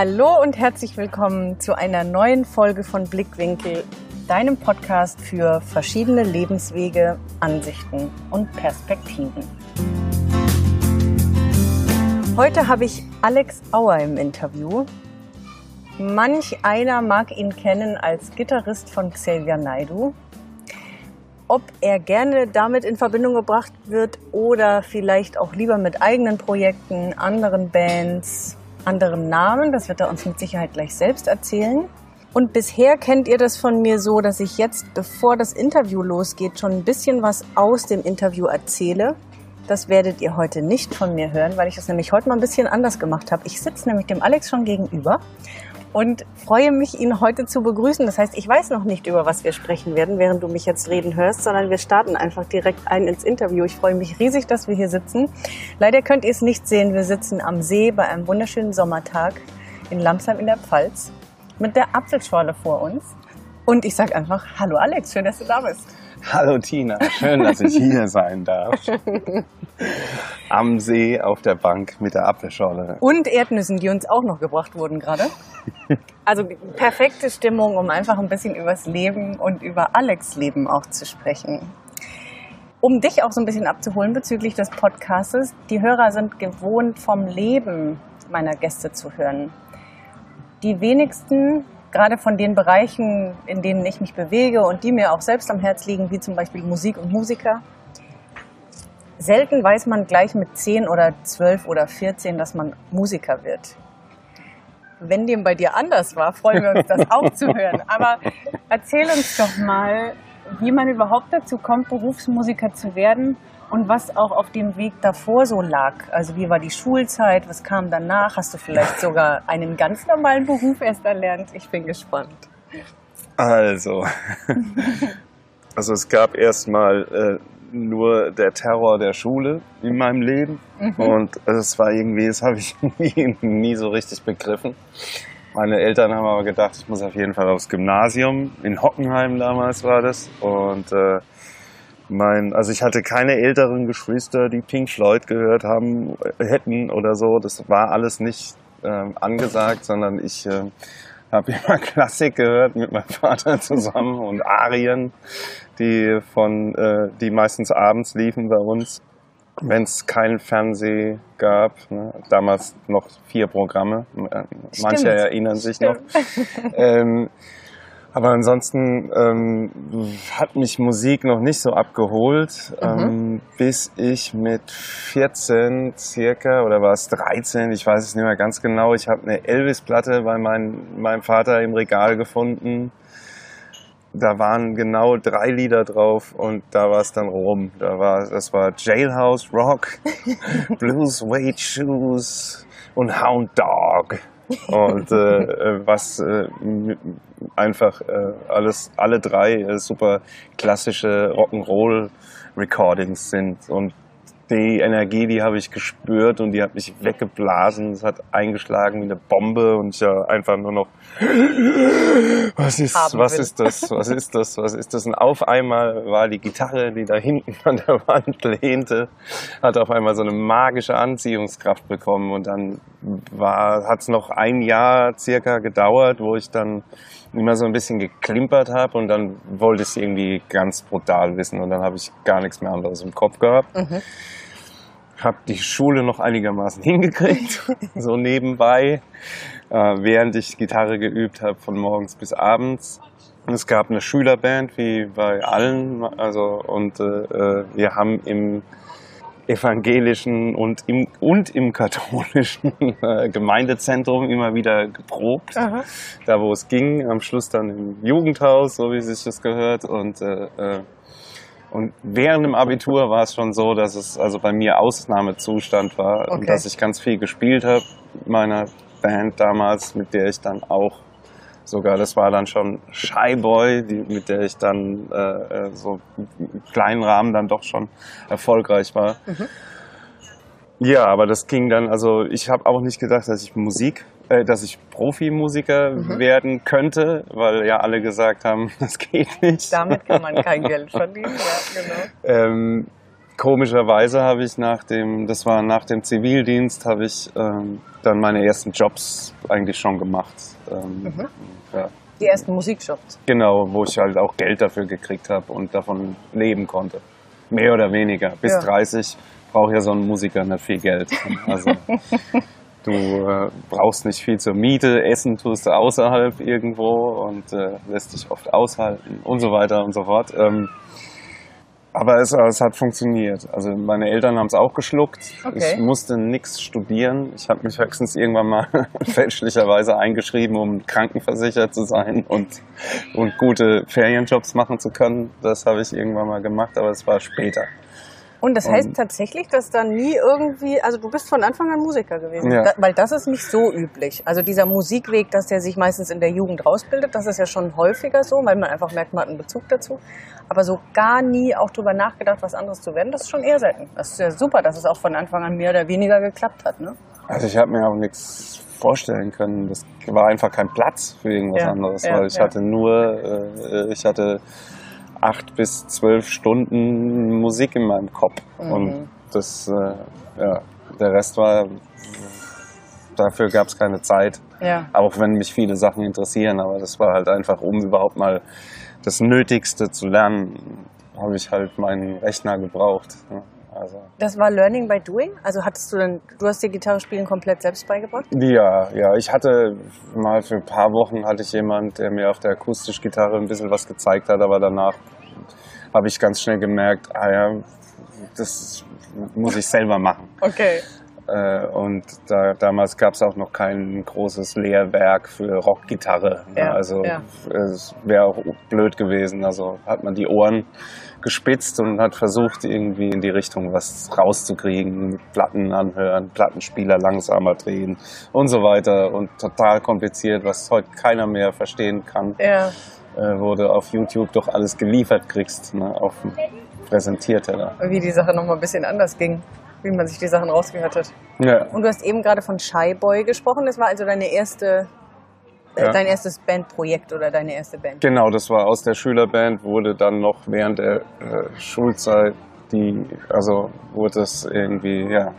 Hallo und herzlich willkommen zu einer neuen Folge von Blickwinkel, deinem Podcast für verschiedene Lebenswege, Ansichten und Perspektiven. Heute habe ich Alex Auer im Interview. Manch einer mag ihn kennen als Gitarrist von Xavier Naidu. Ob er gerne damit in Verbindung gebracht wird oder vielleicht auch lieber mit eigenen Projekten, anderen Bands, anderen Namen, das wird er uns mit Sicherheit gleich selbst erzählen. Und bisher kennt ihr das von mir so, dass ich jetzt, bevor das Interview losgeht, schon ein bisschen was aus dem Interview erzähle. Das werdet ihr heute nicht von mir hören, weil ich das nämlich heute mal ein bisschen anders gemacht habe. Ich sitze nämlich dem Alex schon gegenüber und freue mich, ihn heute zu begrüßen. Das heißt, ich weiß noch nicht, über was wir sprechen werden, während du mich jetzt reden hörst, sondern wir starten einfach direkt ein ins Interview. Ich freue mich riesig, dass wir hier sitzen. Leider könnt ihr es nicht sehen. Wir sitzen am See bei einem wunderschönen Sommertag in Lamsheim in der Pfalz mit der Apfelschorle vor uns. Und ich sage einfach, hallo Alex, schön, dass du da bist. Hallo Tina, schön, dass ich hier sein darf. Am See auf der Bank mit der Apfelschorle. Und Erdnüssen, die uns auch noch gebracht wurden gerade. Also perfekte Stimmung, um einfach ein bisschen übers Leben und über Alex Leben auch zu sprechen. Um dich auch so ein bisschen abzuholen bezüglich des Podcastes, die Hörer sind gewohnt, vom Leben meiner Gäste zu hören. Die wenigsten gerade von den Bereichen, in denen ich mich bewege und die mir auch selbst am Herz liegen, wie zum Beispiel Musik und Musiker, selten weiß man gleich mit 10 oder 12 oder 14, dass man Musiker wird. Wenn dem bei dir anders war, freuen wir uns, das auch zu hören. Aber erzähl uns doch mal, wie man überhaupt dazu kommt, Berufsmusiker zu werden und was auch auf dem Weg davor so lag. Also wie war die Schulzeit, was kam danach? Hast du vielleicht sogar einen ganz normalen Beruf erst erlernt? Ich bin gespannt. Also, also es gab erstmal äh, nur der Terror der Schule in meinem Leben mhm. und es war irgendwie, das habe ich nie, nie so richtig begriffen. Meine Eltern haben aber gedacht, ich muss auf jeden Fall aufs Gymnasium. In Hockenheim damals war das und äh, mein, also ich hatte keine älteren Geschwister, die Pink Floyd gehört haben, äh, hätten oder so. Das war alles nicht äh, angesagt, sondern ich äh, habe immer Klassik gehört mit meinem Vater zusammen und Arien, die von, äh, die meistens abends liefen bei uns, wenn es keinen Fernseh gab. Ne? Damals noch vier Programme, äh, manche erinnern sich Stimmt. noch. ähm, aber ansonsten ähm, hat mich Musik noch nicht so abgeholt, mhm. ähm, bis ich mit 14 circa, oder war es 13, ich weiß es nicht mehr ganz genau, ich habe eine Elvis-Platte bei mein, meinem Vater im Regal gefunden. Da waren genau drei Lieder drauf und da war es dann rum. Da war, das war Jailhouse Rock, Blues Weight Shoes und Hound Dog. Und äh, äh, was äh, einfach äh, alles, alle drei äh, super klassische Rock'n'Roll Recordings sind. Und die Energie, die habe ich gespürt und die hat mich weggeblasen. Es hat eingeschlagen wie eine Bombe und ich ja einfach nur noch, was ist, was ist das, was ist das, was ist das? Und auf einmal war die Gitarre, die da hinten an der Wand lehnte, hat auf einmal so eine magische Anziehungskraft bekommen und dann war, hat es noch ein Jahr circa gedauert, wo ich dann immer so ein bisschen geklimpert habe und dann wollte ich es irgendwie ganz brutal wissen und dann habe ich gar nichts mehr anderes im Kopf gehabt. Mhm habe die Schule noch einigermaßen hingekriegt, so nebenbei, äh, während ich Gitarre geübt habe von morgens bis abends. Und es gab eine Schülerband wie bei allen, also und äh, äh wir haben im evangelischen und im, und im katholischen äh, Gemeindezentrum immer wieder geprobt, Aha. da wo es ging, am Schluss dann im Jugendhaus, so wie sich das gehört und äh, äh und während dem Abitur war es schon so, dass es also bei mir Ausnahmezustand war okay. und dass ich ganz viel gespielt habe. Meiner Band damals, mit der ich dann auch sogar, das war dann schon Shy Boy, die, mit der ich dann äh, äh so im kleinen Rahmen dann doch schon erfolgreich war. Mhm. Ja, aber das ging dann, also ich habe auch nicht gedacht, dass ich Musik äh, dass ich Profimusiker mhm. werden könnte, weil ja alle gesagt haben, das geht nicht. Damit kann man kein Geld verdienen, ja, genau. Ähm, komischerweise habe ich nach dem, das war nach dem Zivildienst, habe ich ähm, dann meine ersten Jobs eigentlich schon gemacht. Ähm, Mhm. ja, Die ersten Musikjobs. genau, wo ich halt auch Geld dafür gekriegt habe und davon leben konnte. Mehr oder weniger. Bis Ja. 30 braucht ja so ein Musiker nicht viel Geld. Also du äh, brauchst nicht viel zur Miete, Essen tust du außerhalb irgendwo und äh, lässt dich oft aushalten und so weiter und so fort. Ähm, aber es, es hat funktioniert. Also meine Eltern haben es auch geschluckt. Okay. Ich musste nichts studieren. Ich habe mich höchstens irgendwann mal fälschlicherweise eingeschrieben, um krankenversichert zu sein und, und gute Ferienjobs machen zu können. Das habe ich irgendwann mal gemacht, aber es war später. Und das heißt Und- tatsächlich, dass da nie irgendwie, also du bist von Anfang an Musiker gewesen, Ja. da, weil das ist nicht so üblich. Also dieser Musikweg, dass der sich meistens in der Jugend rausbildet, das ist ja schon häufiger so, weil man einfach merkt, man hat einen Bezug dazu. Aber so gar nie auch drüber nachgedacht, was anderes zu werden, das ist schon eher selten. Das ist ja super, dass es auch von Anfang an mehr oder weniger geklappt hat. Ne? Also ich habe mir auch nichts vorstellen können. Das war einfach kein Platz für irgendwas Ja, anderes, ja, weil ich ja. hatte nur, äh, ich hatte acht bis zwölf Stunden Musik in meinem Kopf Mhm. und das, äh, ja, der Rest war, dafür gab es keine Zeit. Ja. Auch wenn mich viele Sachen interessieren, aber das war halt einfach, um überhaupt mal das Nötigste zu lernen, habe ich halt meinen Rechner gebraucht. ne? Also Das war Learning by Doing? Also hattest du dann, du hast dir Gitarre spielen komplett selbst beigebracht? Ja, ja, ich hatte mal für ein paar Wochen hatte ich jemand, der mir auf der Akustikgitarre ein bisschen was gezeigt hat, aber danach habe ich ganz schnell gemerkt, ah ja, das muss ich selber machen. Okay. Äh, Und da, damals gab es auch noch kein großes Lehrwerk für Rockgitarre. ne? Ja, also ja. es wäre auch blöd gewesen. Also hat man die Ohren gespitzt und hat versucht, irgendwie in die Richtung was rauszukriegen. Platten anhören, Plattenspieler langsamer drehen und so weiter. Und total kompliziert, was heute keiner mehr verstehen kann, Ja. äh, du auf YouTube doch alles geliefert kriegst, ne? auf dem Präsentierteller. Wie die Sache nochmal ein bisschen anders ging, wie man sich die Sachen rausgehört hat. Ja. Und du hast eben gerade von Shy Boy gesprochen. Das war also deine erste, Ja. dein erstes Bandprojekt oder deine erste Band. Genau, das war aus der Schülerband, wurde dann noch während der äh, Schulzeit, die, also wurde es irgendwie, ja,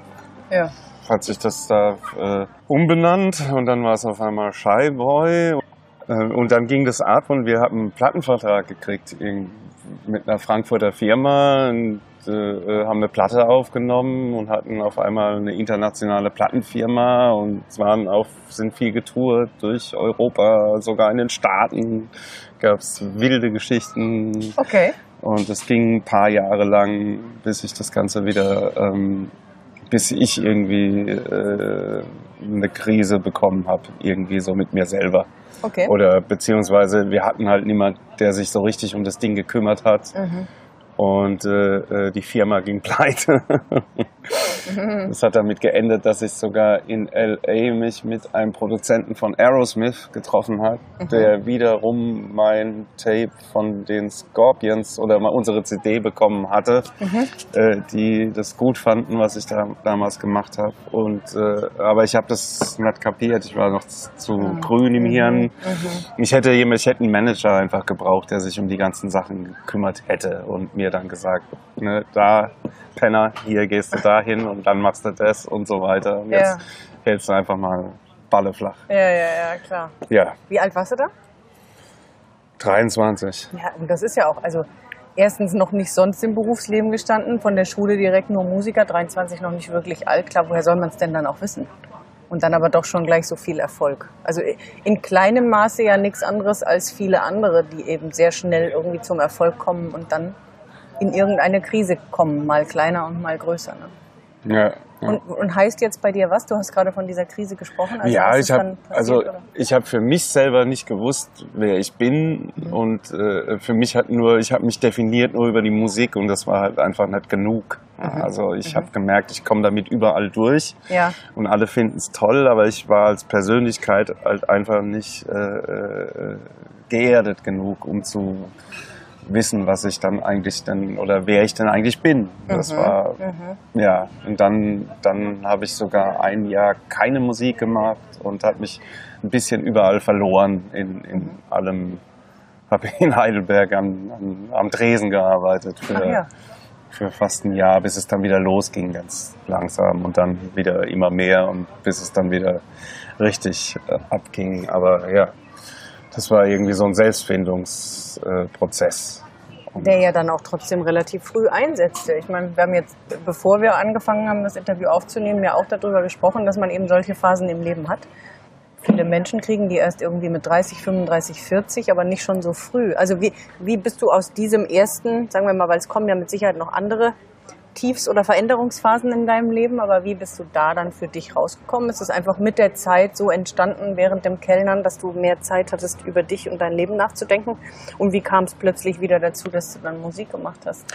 Ja. hat sich das da äh, umbenannt und dann war es auf einmal Shy Boy. Äh, und dann ging das ab und wir haben einen Plattenvertrag gekriegt mit einer Frankfurter Firma und äh, äh, haben eine Platte aufgenommen und hatten auf einmal eine internationale Plattenfirma und waren auf, sind viel getourt durch Europa, sogar in den Staaten gab es wilde Geschichten. Okay. Und es ging ein paar Jahre lang, bis ich das Ganze wieder, ähm, bis ich irgendwie äh, eine Krise bekommen habe, irgendwie so mit mir selber. Okay. Oder beziehungsweise wir hatten halt niemand, der sich so richtig um das Ding gekümmert hat. Mhm. Und äh, äh, die Firma ging pleite. Das hat damit geendet, dass ich sogar in LA mich mit einem Produzenten von Aerosmith getroffen habe, der wiederum mein Tape von den Scorpions oder mal unsere CD bekommen hatte, äh, die das gut fanden, was ich da damals gemacht habe. Und äh, aber ich habe das nicht kapiert. Ich war noch zu grün im Hirn. Ich hätte jemand, ich hätte einen Manager einfach gebraucht, der sich um die ganzen Sachen gekümmert hätte und mir dann gesagt, ne, da Penner, hier gehst du dahin und dann machst du das und so weiter. Und jetzt hältst du einfach mal Balle flach. Ja, ja, ja, klar. Ja, Wie alt warst du da? 23. Ja, und das ist ja auch, also erstens noch nicht sonst im Berufsleben gestanden, von der Schule direkt nur Musiker, 23 noch nicht wirklich alt. Klar, woher soll man es denn dann auch wissen? Und dann aber doch schon gleich so viel Erfolg. Also in kleinem Maße ja nichts anderes als viele andere, die eben sehr schnell irgendwie zum Erfolg kommen und dann in irgendeine Krise kommen, mal kleiner und mal größer. Ne? Ja, ja. Und, und heißt jetzt bei dir was? Du hast gerade von dieser Krise gesprochen. Also ja, ich habe also oder? ich habe für mich selber nicht gewusst, wer ich bin und äh, für mich hat nur ich habe mich definiert nur über die Musik und das war halt einfach nicht genug. Also ich habe gemerkt, ich komme damit überall durch Ja, und alle finden es toll, aber ich war als Persönlichkeit halt einfach nicht äh, äh, geerdet genug, um zu wissen, was ich dann eigentlich denn oder wer ich denn eigentlich bin. Das war mhm. ja und dann dann habe ich sogar ein Jahr keine Musik gemacht und habe mich ein bisschen überall verloren in, in allem. Habe in Heidelberg am, am, am Dresen gearbeitet für ja. für fast ein Jahr, bis es dann wieder losging, ganz langsam und dann wieder immer mehr und bis es dann wieder richtig äh, abging. Aber ja, das war irgendwie so ein Selbstfindungsprozess. Der ja dann auch trotzdem relativ früh einsetzte. Ich meine, wir haben jetzt, bevor wir angefangen haben, das Interview aufzunehmen, ja auch darüber gesprochen, dass man eben solche Phasen im Leben hat. Viele Menschen kriegen die erst irgendwie mit 30, 35, 40, aber nicht schon so früh. Also wie, wie bist du aus diesem ersten, sagen wir mal, weil es kommen ja mit Sicherheit noch andere Tiefs- oder Veränderungsphasen in deinem Leben, aber wie bist du da dann für dich rausgekommen? Ist es einfach mit der Zeit so entstanden während dem Kellnern, dass du mehr Zeit hattest, über dich und dein Leben nachzudenken? Und wie kam es plötzlich wieder dazu, dass du dann Musik gemacht hast?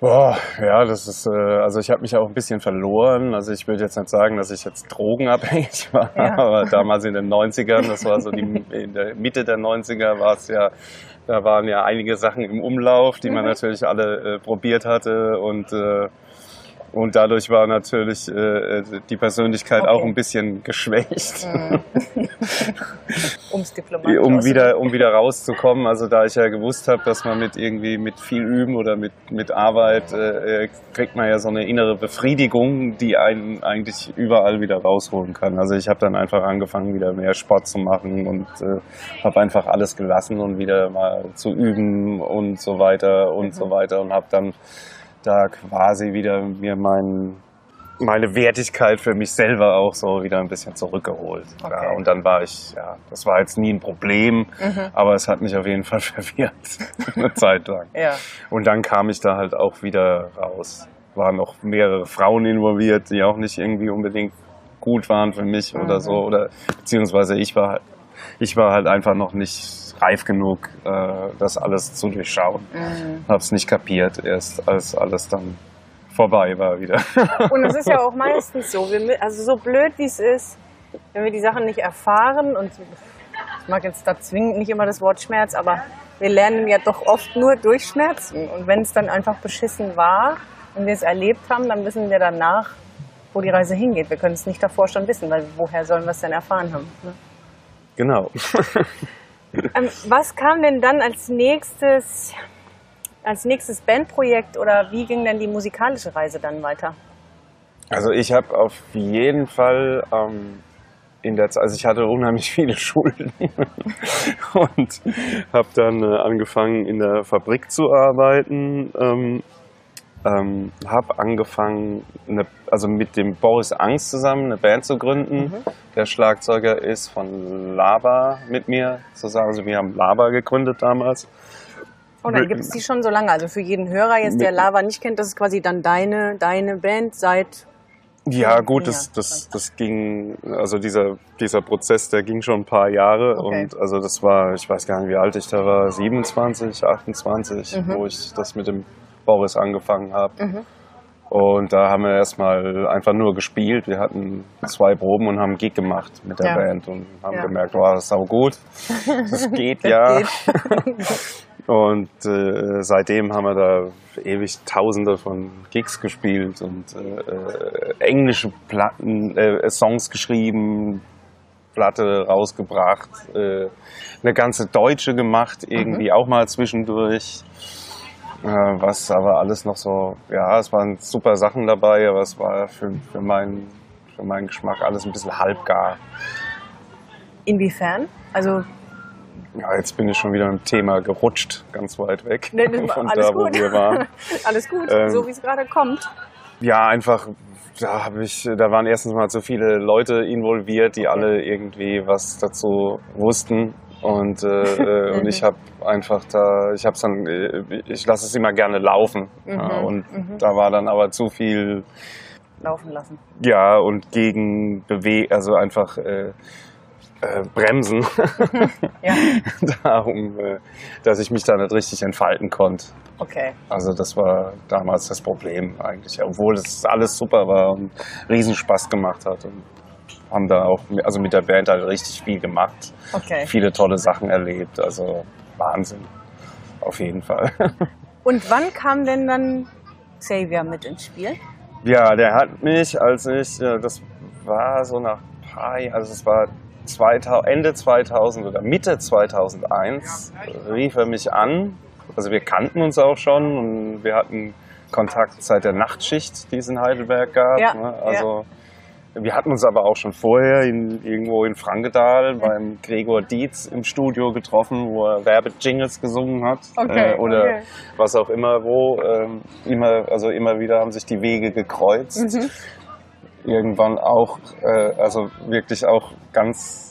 Boah, ja, das ist, äh, also ich habe mich auch ein bisschen verloren. Also ich würde jetzt nicht sagen, dass ich jetzt drogenabhängig war, ja. aber damals in den 90ern, das war so die, in der Mitte der 90er war es ja, da waren ja einige Sachen im Umlauf, die man mhm. natürlich alle äh, probiert hatte und äh, und dadurch war natürlich äh, die Persönlichkeit okay. auch ein bisschen geschwächt. Mhm. Um's diplomatisch um wieder um wieder rauszukommen. Also da ich ja gewusst habe, dass man mit irgendwie mit viel Üben oder mit mit Arbeit äh, äh, kriegt man ja so eine innere Befriedigung, die einen eigentlich überall wieder rausholen kann. Also ich habe dann einfach angefangen, wieder mehr Sport zu machen und äh, habe einfach alles gelassen und wieder mal zu üben und so weiter und mhm. so weiter und habe dann da quasi wieder mir mein, meine Wertigkeit für mich selber auch so wieder ein bisschen zurückgeholt. Okay. Ja, und dann war ich, ja, das war jetzt nie ein Problem, mhm. aber es hat mich auf jeden Fall verwirrt, eine Zeit lang. Ja. Und dann kam ich da halt auch wieder raus. Waren noch mehrere Frauen involviert, die auch nicht irgendwie unbedingt gut waren für mich mhm. oder so, oder beziehungsweise ich war, ich war halt einfach noch nicht reif genug, äh, das alles zu durchschauen. Mhm. Hab's nicht kapiert, erst als alles dann vorbei war wieder. Und es ist ja auch meistens so, wir, also so blöd wie es ist, wenn wir die Sachen nicht erfahren und ich mag jetzt da zwingend nicht immer das Wort Schmerz, aber wir lernen ja doch oft nur durch Schmerzen. Und wenn es dann einfach beschissen war und wir es erlebt haben, dann wissen wir danach, wo die Reise hingeht. Wir können es nicht davor schon wissen, weil woher sollen wir es denn erfahren haben? Ne? Genau. Ähm, was kam denn dann als nächstes, als nächstes Bandprojekt oder wie ging denn die musikalische Reise dann weiter? Also ich habe auf jeden Fall ähm, in der Zeit, also ich hatte unheimlich viele Schulden und habe dann äh, angefangen in der Fabrik zu arbeiten. Ähm, ähm, habe angefangen, eine, also mit dem Boris Angst zusammen eine Band zu gründen. Mhm. Der Schlagzeuger ist von Lava mit mir zusammen. Also wir haben Lava gegründet damals. Und oh, dann gibt es die schon so lange. Also für jeden Hörer jetzt, der Lava nicht kennt, das ist quasi dann deine, deine Band seit. Ja, gut, das, das, das ging, also dieser, dieser Prozess, der ging schon ein paar Jahre okay. und also das war, ich weiß gar nicht, wie alt ich da war, 27, 28, mhm. wo ich das mit dem Boris angefangen habe. Mhm. Und da haben wir erstmal einfach nur gespielt. Wir hatten zwei Proben und haben Gig gemacht mit der ja. Band und haben ja. gemerkt, wow, das ist auch gut. Das geht das ja. Geht. und äh, seitdem haben wir da ewig Tausende von Gigs gespielt und äh, englische Platten, äh, Songs geschrieben, Platte rausgebracht, äh, eine ganze deutsche gemacht, irgendwie mhm. auch mal zwischendurch. Äh, was aber alles noch so, ja, es waren super Sachen dabei, aber es war für, für, meinen, für meinen Geschmack alles ein bisschen halbgar. Inwiefern? Also ja, jetzt bin ich schon wieder im Thema gerutscht, ganz weit weg nee, von da, gut. wo wir waren. alles gut, ähm, so wie es gerade kommt. Ja, einfach, da habe ich, da waren erstens mal zu viele Leute involviert, die okay. alle irgendwie was dazu wussten und, äh, äh und ich habe einfach da, ich habe dann, äh, ich lasse es immer gerne laufen. Mhm. Ja, und mhm. da war dann aber zu viel laufen lassen. Ja, und gegen Bewe also einfach äh, äh, bremsen. ja. Darum, äh, dass ich mich da nicht richtig entfalten konnte. Okay. Also das war damals das Problem eigentlich, obwohl es alles super war und Riesenspaß gemacht hat. Und haben da auch, also mit der Band halt richtig viel gemacht. Okay. Viele tolle Sachen erlebt. Also Wahnsinn. Auf jeden Fall. Und wann kam denn dann Xavier mit ins Spiel? Ja, der hat mich, als ich, das war so nach ein paar Jahren, also es war 2000, Ende 2000 oder Mitte 2001, rief er mich an. Also wir kannten uns auch schon und wir hatten Kontakt seit der Nachtschicht, die es in Heidelberg gab. Ja, ne? Also wir hatten uns aber auch schon vorher in, irgendwo in Frankenthal beim Gregor Dietz im Studio getroffen, wo er Werbejingles gesungen hat. Okay, äh, oder okay. was auch immer wo. Ähm, immer, also immer wieder haben sich die Wege gekreuzt. Mhm. Irgendwann auch, äh, also wirklich auch ganz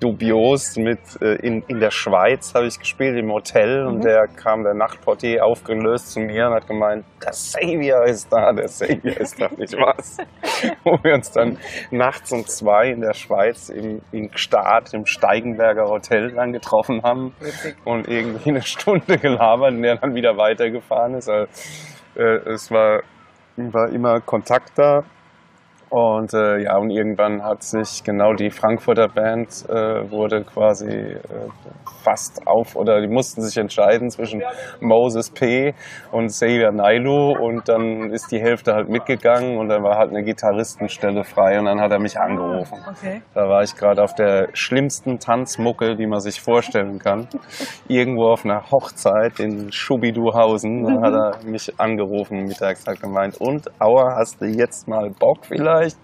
dubios mit äh, in, in der Schweiz habe ich gespielt im Hotel und Mhm. der kam der Nachtportier aufgelöst zu mir und hat gemeint, der Savior ist da, der Savior ist da, nicht was? Wo wir uns dann nachts um zwei in der Schweiz im, in Gstaad im Steigenberger Hotel dann getroffen haben Witzig. und irgendwie eine Stunde gelabert und der dann wieder weitergefahren ist. Also, äh, es war, war immer Kontakt da. Und äh, ja, und irgendwann hat sich genau die Frankfurter Band äh, wurde quasi äh, fast auf oder die mussten sich entscheiden zwischen Moses P. und Xavier Nailu und dann ist die Hälfte halt mitgegangen und dann war halt eine Gitarristenstelle frei und dann hat er mich angerufen. Okay. Da war ich gerade auf der schlimmsten Tanzmucke, die man sich vorstellen kann. Irgendwo auf einer Hochzeit in Schubiduhausen. Da hat er mich angerufen mittags, hat gemeint, und Aua, hast du jetzt mal Bock vielleicht?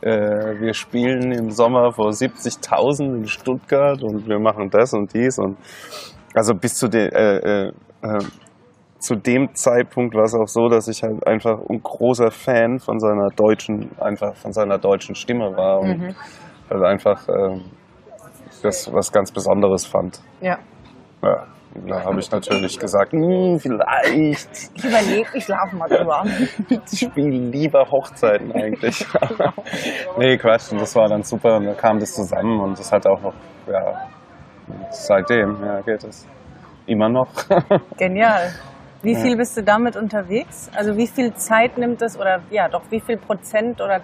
Äh, wir spielen im Sommer vor 70.000 in Stuttgart und wir machen das und dies und also bis zu den äh, äh, äh, zu dem Zeitpunkt war es auch so, dass ich halt einfach ein großer Fan von seiner deutschen, einfach von seiner deutschen Stimme war und Mhm. halt einfach ähm, das was ganz Besonderes fand. Ja. Ja, da habe ich natürlich gesagt, "Hm, vielleicht. Ich überlege, ich schlafe mal drüber. Ich spiele lieber Hochzeiten eigentlich. nee, Quatsch. Und das war dann super und dann kam das zusammen und das hat auch noch, ja, seitdem, ja, geht es. Immer noch. Genial. Wie Ja. viel bist du damit unterwegs? Also wie viel Zeit nimmt es oder ja doch, wie viel Prozent oder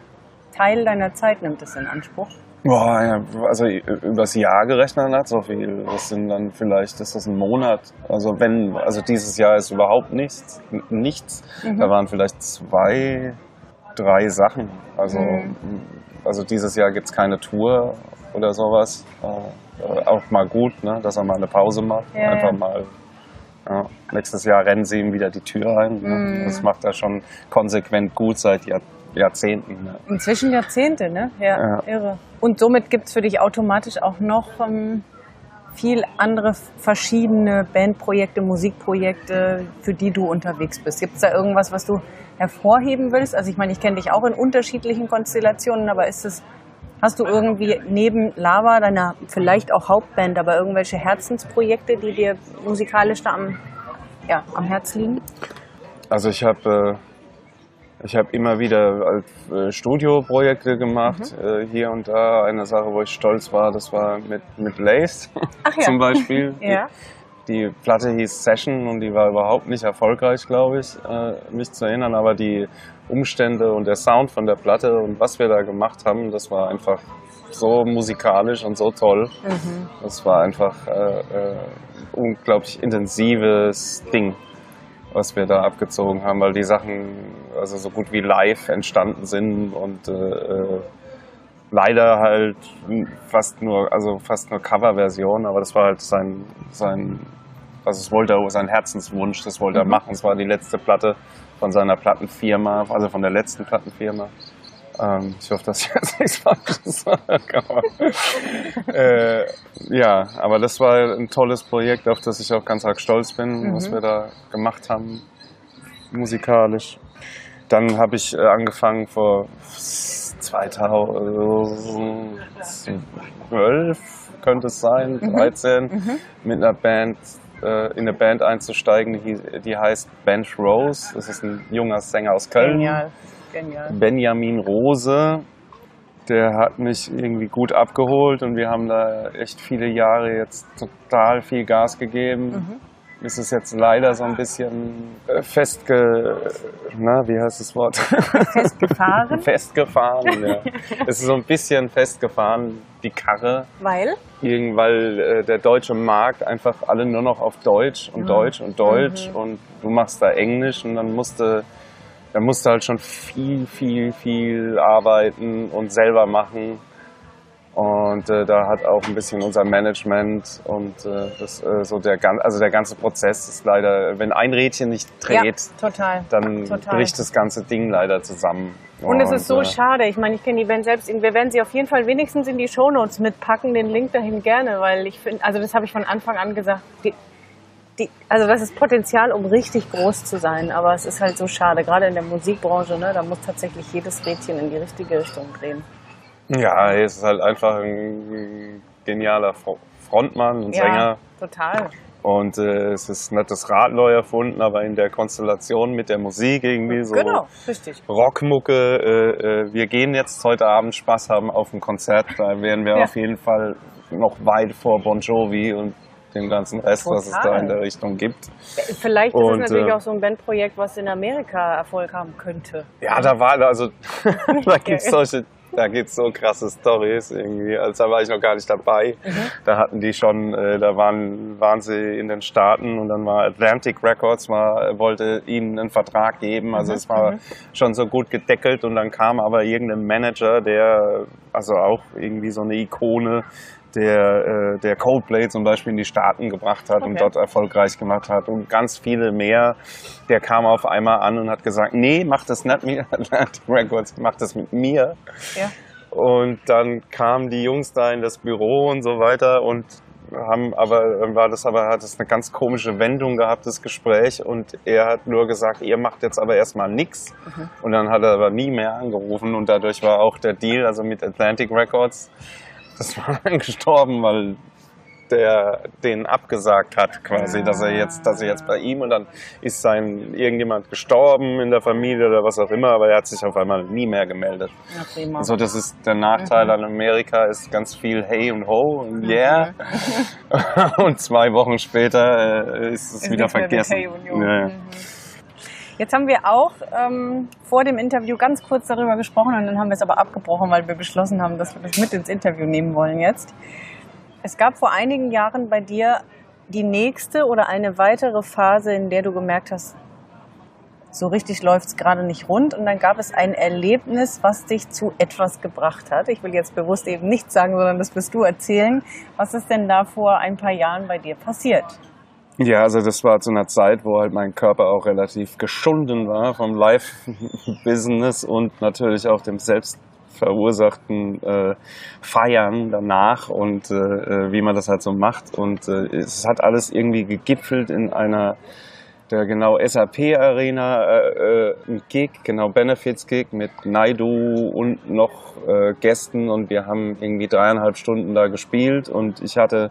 Teil deiner Zeit nimmt es in Anspruch? Boah, ja, also übers Jahr gerechnet hat so viel. Das sind dann vielleicht, ist das ein Monat. Also wenn, also dieses Jahr ist überhaupt nichts, nichts. Mhm. Da waren vielleicht zwei, drei Sachen. Also, Mhm. also dieses Jahr gibt's keine Tour oder sowas. Äh, auch mal gut, ne, dass er mal eine Pause macht. Ja, Einfach ja. mal. Ja, nächstes Jahr rennen sie ihm wieder die Tür ein. Ne? Mhm. Das macht er schon konsequent gut seit Jahr, Jahrzehnten. Ne? Inzwischen Jahrzehnte, ne? Ja, Ja. irre. Und somit gibt es für dich automatisch auch noch ähm, viel andere verschiedene Bandprojekte, Musikprojekte, für die du unterwegs bist. Gibt es da irgendwas, was du hervorheben willst? Also ich meine, ich kenne dich auch in unterschiedlichen Konstellationen, aber ist es, hast du irgendwie neben Lava, deiner vielleicht auch Hauptband, aber irgendwelche Herzensprojekte, die dir musikalisch da am, ja, am Herz liegen? Also ich habe äh, ich habe immer wieder äh, Studioprojekte gemacht, Mhm. äh, hier und da. Eine Sache, wo ich stolz war, das war mit, mit Lace Ach ja. zum Beispiel. Ja. Die, die Platte hieß Session und die war überhaupt nicht erfolgreich, glaube ich, äh, mich zu erinnern. Aber die Umstände und der Sound von der Platte und was wir da gemacht haben, das war einfach so musikalisch und so toll. Mhm. Das war einfach äh, äh, unglaublich intensives Ding, was wir da abgezogen haben, weil die Sachen also so gut wie live entstanden sind und äh, äh, leider halt fast nur, also fast nur Coverversion, aber das war halt sein, sein, also es wollte er, sein Herzenswunsch, das wollte er Mhm. machen. Es war die letzte Platte von seiner Plattenfirma, also von der letzten Plattenfirma. Ähm, ich hoffe, dass ich jetzt nichts Falsches sage. Aber, äh, ja, aber das war ein tolles Projekt, auf das ich auch ganz arg stolz bin, was Mhm. wir da gemacht haben, musikalisch. Dann habe ich äh, angefangen vor 2012, könnte es sein, Mhm. 13, Mhm. mit einer Band, äh, in eine Band einzusteigen, die, die heißt Bench Rose. Das ist ein junger Sänger aus Köln. Genial. Genial. Benjamin Rose, der hat mich irgendwie gut abgeholt und wir haben da echt viele Jahre jetzt total viel Gas gegeben. Mhm. Es ist jetzt leider so ein bisschen äh, festge... Na, wie heißt das Wort? Festgefahren, festgefahren, ja. Es ist so ein bisschen festgefahren, die Karre. weil? Irgend- weil äh, der deutsche Markt einfach alle nur noch auf Deutsch und Mhm. Deutsch und Deutsch Mhm. und du machst da Englisch und dann musste dann musst du halt schon viel, viel, viel arbeiten und selber machen. Und äh, da hat auch ein bisschen unser Management und äh, das, äh, so der, also der ganze Prozess ist leider, wenn ein Rädchen nicht dreht, ja, total, dann total. bricht das ganze Ding leider zusammen. Und, und es ist so äh, schade. Ich meine, ich kenne die Band selbst. Wir werden sie auf jeden Fall wenigstens in die Shownotes mitpacken, den Link dahin gerne, weil ich finde, also das habe ich von Anfang an gesagt, die, die, also das ist Potenzial, um richtig groß zu sein, aber es ist halt so schade, gerade in der Musikbranche, ne, da muss tatsächlich jedes Rädchen in die richtige Richtung drehen. Ja, er ist halt einfach ein genialer Frontmann und ja, Sänger. total. Und äh, es ist nicht das Rad neu erfunden, aber in der Konstellation mit der Musik irgendwie so genau, richtig. Rockmucke. Äh, äh, wir gehen jetzt heute Abend Spaß haben auf ein Konzert. Da wären wir ja. auf jeden Fall noch weit vor Bon Jovi und dem ganzen Rest, Total. was es da in der Richtung gibt. Vielleicht und, ist es natürlich äh, auch so ein Bandprojekt, was in Amerika Erfolg haben könnte. Ja, da war also da gibt es solche da gibt's so krasse Stories irgendwie. Also da war ich noch gar nicht dabei. Mhm. Da hatten die schon, äh, da waren, waren sie in den Staaten und dann war Atlantic Records mal, wollte ihnen einen Vertrag geben. Also mhm. es war mhm. schon so gut gedeckelt und dann kam aber irgendein Manager, der also auch irgendwie so eine Ikone der, äh, der Coldplay zum Beispiel in die Staaten gebracht hat okay. und dort erfolgreich gemacht hat und ganz viele mehr. Der kam auf einmal an und hat gesagt, nee, mach das nicht mit Atlantic Records, mach das mit mir. Ja. Und dann kamen die Jungs da in das Büro und so weiter und haben aber war das aber hat es eine ganz komische Wendung gehabt das Gespräch und er hat nur gesagt ihr macht jetzt aber erstmal nichts mhm. und dann hat er aber nie mehr angerufen und dadurch war auch der Deal also mit Atlantic Records das war dann gestorben, weil der den abgesagt hat, quasi, ja. dass er jetzt, dass er jetzt bei ihm und dann ist sein irgendjemand gestorben in der Familie oder was auch immer, aber er hat sich auf einmal nie mehr gemeldet. Ja, prima. So, das ist der Nachteil mhm. an Amerika, ist ganz viel Hey und Ho und Yeah. Mhm. und zwei Wochen später äh, ist es ist wieder vergessen. Hey und ja. Mhm. Jetzt haben wir auch ähm, vor dem Interview ganz kurz darüber gesprochen und dann haben wir es aber abgebrochen, weil wir beschlossen haben, dass wir das mit ins Interview nehmen wollen jetzt. Es gab vor einigen Jahren bei dir die nächste oder eine weitere Phase, in der du gemerkt hast, so richtig läuft es gerade nicht rund. Und dann gab es ein Erlebnis, was dich zu etwas gebracht hat. Ich will jetzt bewusst eben nichts sagen, sondern das wirst du erzählen. Was ist denn da vor ein paar Jahren bei dir passiert? Ja, also das war zu einer Zeit, wo halt mein Körper auch relativ geschunden war vom Live-Business und natürlich auch dem selbst verursachten äh, Feiern danach und äh, äh, wie man das halt so macht. Und äh, es hat alles irgendwie gegipfelt in einer der genau SAP Arena äh, äh, ein Gig, genau Benefits Gig mit Naidu und noch äh, Gästen und wir haben irgendwie dreieinhalb Stunden da gespielt und ich hatte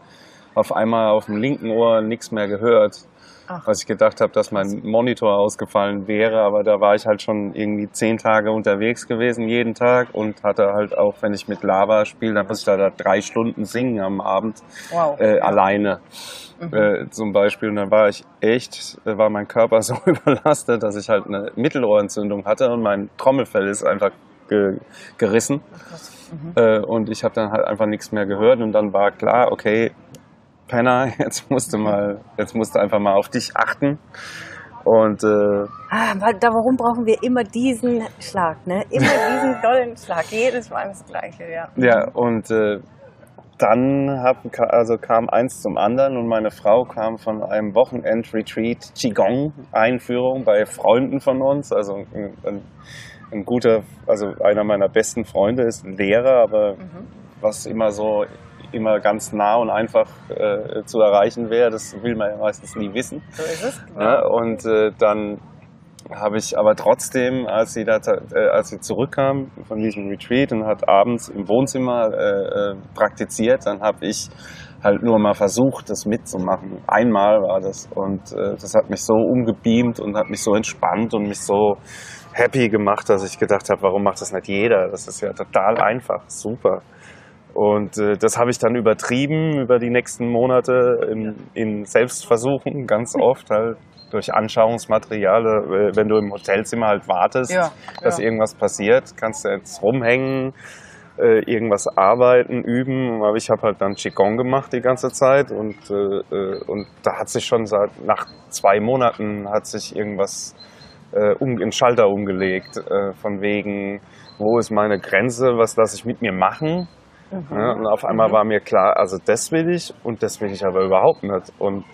auf einmal auf dem linken Ohr nichts mehr gehört. Ach. Was ich gedacht habe, dass mein Monitor ausgefallen wäre, aber da war ich halt schon irgendwie zehn Tage unterwegs gewesen, jeden Tag und hatte halt auch, wenn ich mit Lava spiele, dann muss ich da, da drei Stunden singen am Abend wow. äh, alleine. Mhm. Äh, zum Beispiel. Und dann war ich echt, äh, war mein Körper so überlastet, dass ich halt eine Mittelohrentzündung hatte und mein Trommelfell ist einfach ge gerissen. Mhm. Äh, und ich habe dann halt einfach nichts mehr gehört und dann war klar, okay, Penner, jetzt musst du mal, jetzt musst du einfach mal auf dich achten. Und äh, ah, da, warum brauchen wir immer diesen Schlag, ne? Immer diesen dollen Schlag, jedes Mal das Gleiche, ja. Ja, und äh, dann hab, also kam eins zum anderen und meine Frau kam von einem Wochenend-Retreat Qigong-Einführung bei Freunden von uns, also ein, ein, ein, guter, also einer meiner besten Freunde ist ein Lehrer, aber mhm. was immer so immer ganz nah und einfach äh, zu erreichen wäre. Das will man ja meistens nie wissen. So ist es. Genau. Ja, und äh, dann habe ich aber trotzdem, als sie, da, äh, als sie zurückkam von diesem Retreat und hat abends im Wohnzimmer äh, äh, praktiziert, dann habe ich halt nur mal versucht, das mitzumachen. Einmal war das und äh, das hat mich so umgebeamt und hat mich so entspannt und mich so happy gemacht, dass ich gedacht habe, warum macht das nicht jeder? Das ist ja total einfach, super. Und äh, das habe ich dann übertrieben über die nächsten Monate in, in Selbstversuchen, ganz oft halt durch Anschauungsmaterial. Äh, wenn du im Hotelzimmer halt wartest, ja, dass ja. irgendwas passiert, kannst du jetzt rumhängen, äh, irgendwas arbeiten, üben. Aber ich habe halt dann Qigong gemacht die ganze Zeit und, äh, äh, und da hat sich schon seit nach zwei Monaten hat sich irgendwas äh, um, im Schalter umgelegt, äh, von wegen, wo ist meine Grenze, was lasse ich mit mir machen Mhm. Ja, und auf einmal mhm. war mir klar, also das will ich und das will ich aber überhaupt nicht. Und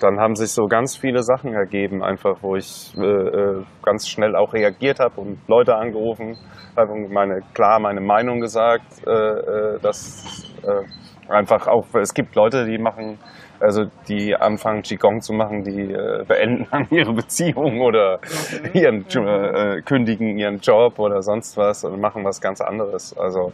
dann haben sich so ganz viele Sachen ergeben, einfach wo ich äh, äh ganz schnell auch reagiert habe und Leute angerufen, habe meine klar meine Meinung gesagt, äh, äh dass äh, einfach auch es gibt Leute, die machen also die anfangen Qigong zu machen, die äh, beenden dann ihre Beziehung oder mhm. ihren äh, kündigen ihren Job oder sonst was und machen was ganz anderes. Also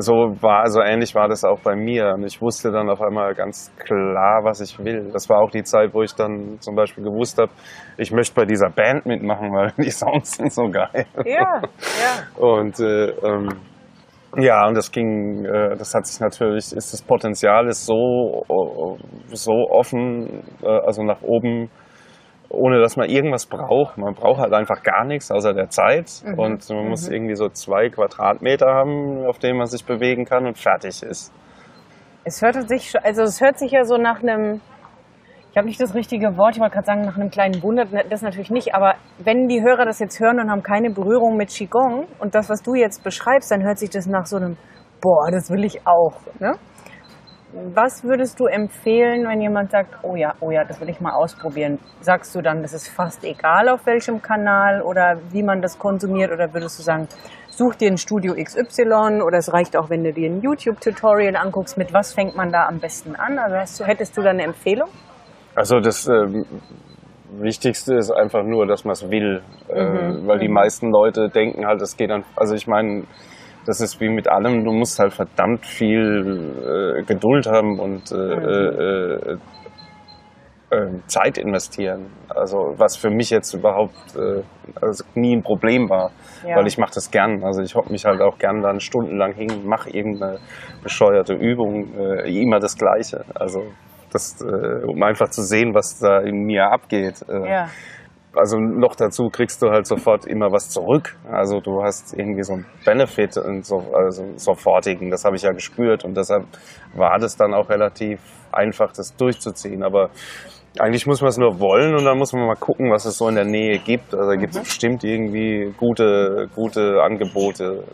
so war, so ähnlich war das auch bei mir. Und ich wusste dann auf einmal ganz klar, was ich will. Das war auch die Zeit, wo ich dann zum Beispiel gewusst habe, ich möchte bei dieser Band mitmachen, weil die Sounds sind so geil. Ja, ja. Und äh, ähm, ja, und das ging, äh, das hat sich natürlich, ist das Potenzial ist so, so offen, äh, also nach oben ohne dass man irgendwas braucht. Man braucht halt einfach gar nichts außer der Zeit mhm. und man mhm. muss irgendwie so zwei Quadratmeter haben, auf denen man sich bewegen kann und fertig ist. Es hört sich, also es hört sich ja so nach einem, ich habe nicht das richtige Wort, ich wollte gerade sagen nach einem kleinen Wunder, das natürlich nicht, aber wenn die Hörer das jetzt hören und haben keine Berührung mit Qigong und das, was du jetzt beschreibst, dann hört sich das nach so einem, boah, das will ich auch. Ne? Was würdest du empfehlen, wenn jemand sagt, oh ja, oh ja, das will ich mal ausprobieren? Sagst du dann, das ist fast egal auf welchem Kanal oder wie man das konsumiert? Oder würdest du sagen, such dir ein Studio XY oder es reicht auch, wenn du dir ein YouTube-Tutorial anguckst, mit was fängt man da am besten an? Also du, hättest du da eine Empfehlung? Also das ähm, Wichtigste ist einfach nur, dass man es will, äh, mhm. weil die mhm. meisten Leute denken halt, es geht dann, also ich meine, das ist wie mit allem, du musst halt verdammt viel äh, Geduld haben und äh, äh, ähm, Zeit investieren. Also was für mich jetzt überhaupt äh, also nie ein Problem war, ja. weil ich mache das gern. Also ich hocke mich halt auch gern dann stundenlang hin, mache irgendeine bescheuerte Übung, äh, immer das Gleiche. Also das, äh, um einfach zu sehen, was da in mir abgeht. Ja also noch dazu kriegst du halt sofort immer was zurück. Also du hast irgendwie so einen Benefit und so, also sofortigen. Das habe ich ja gespürt und deshalb war das dann auch relativ einfach, das durchzuziehen. Aber eigentlich muss man es nur wollen und dann muss man mal gucken, was es so in der Nähe gibt. Also da gibt es mhm. bestimmt irgendwie gute, gute Angebote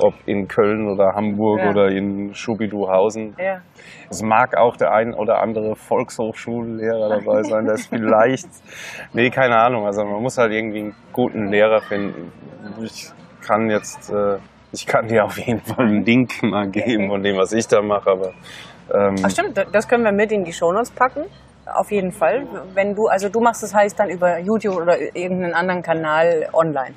ob in Köln oder Hamburg ja. oder in Schubiduhausen. Ja. Es mag auch der ein oder andere Volkshochschullehrer dabei sein, der ist vielleicht, nee, keine Ahnung, also man muss halt irgendwie einen guten Lehrer finden. Ich kann jetzt, äh, ich kann dir auf jeden Fall einen Link mal geben von dem, was ich da mache, aber... Ähm, Ach stimmt, das können wir mit in die Shownotes packen. Auf jeden Fall. Wenn du, also du machst das heißt dann über YouTube oder irgendeinen anderen Kanal online.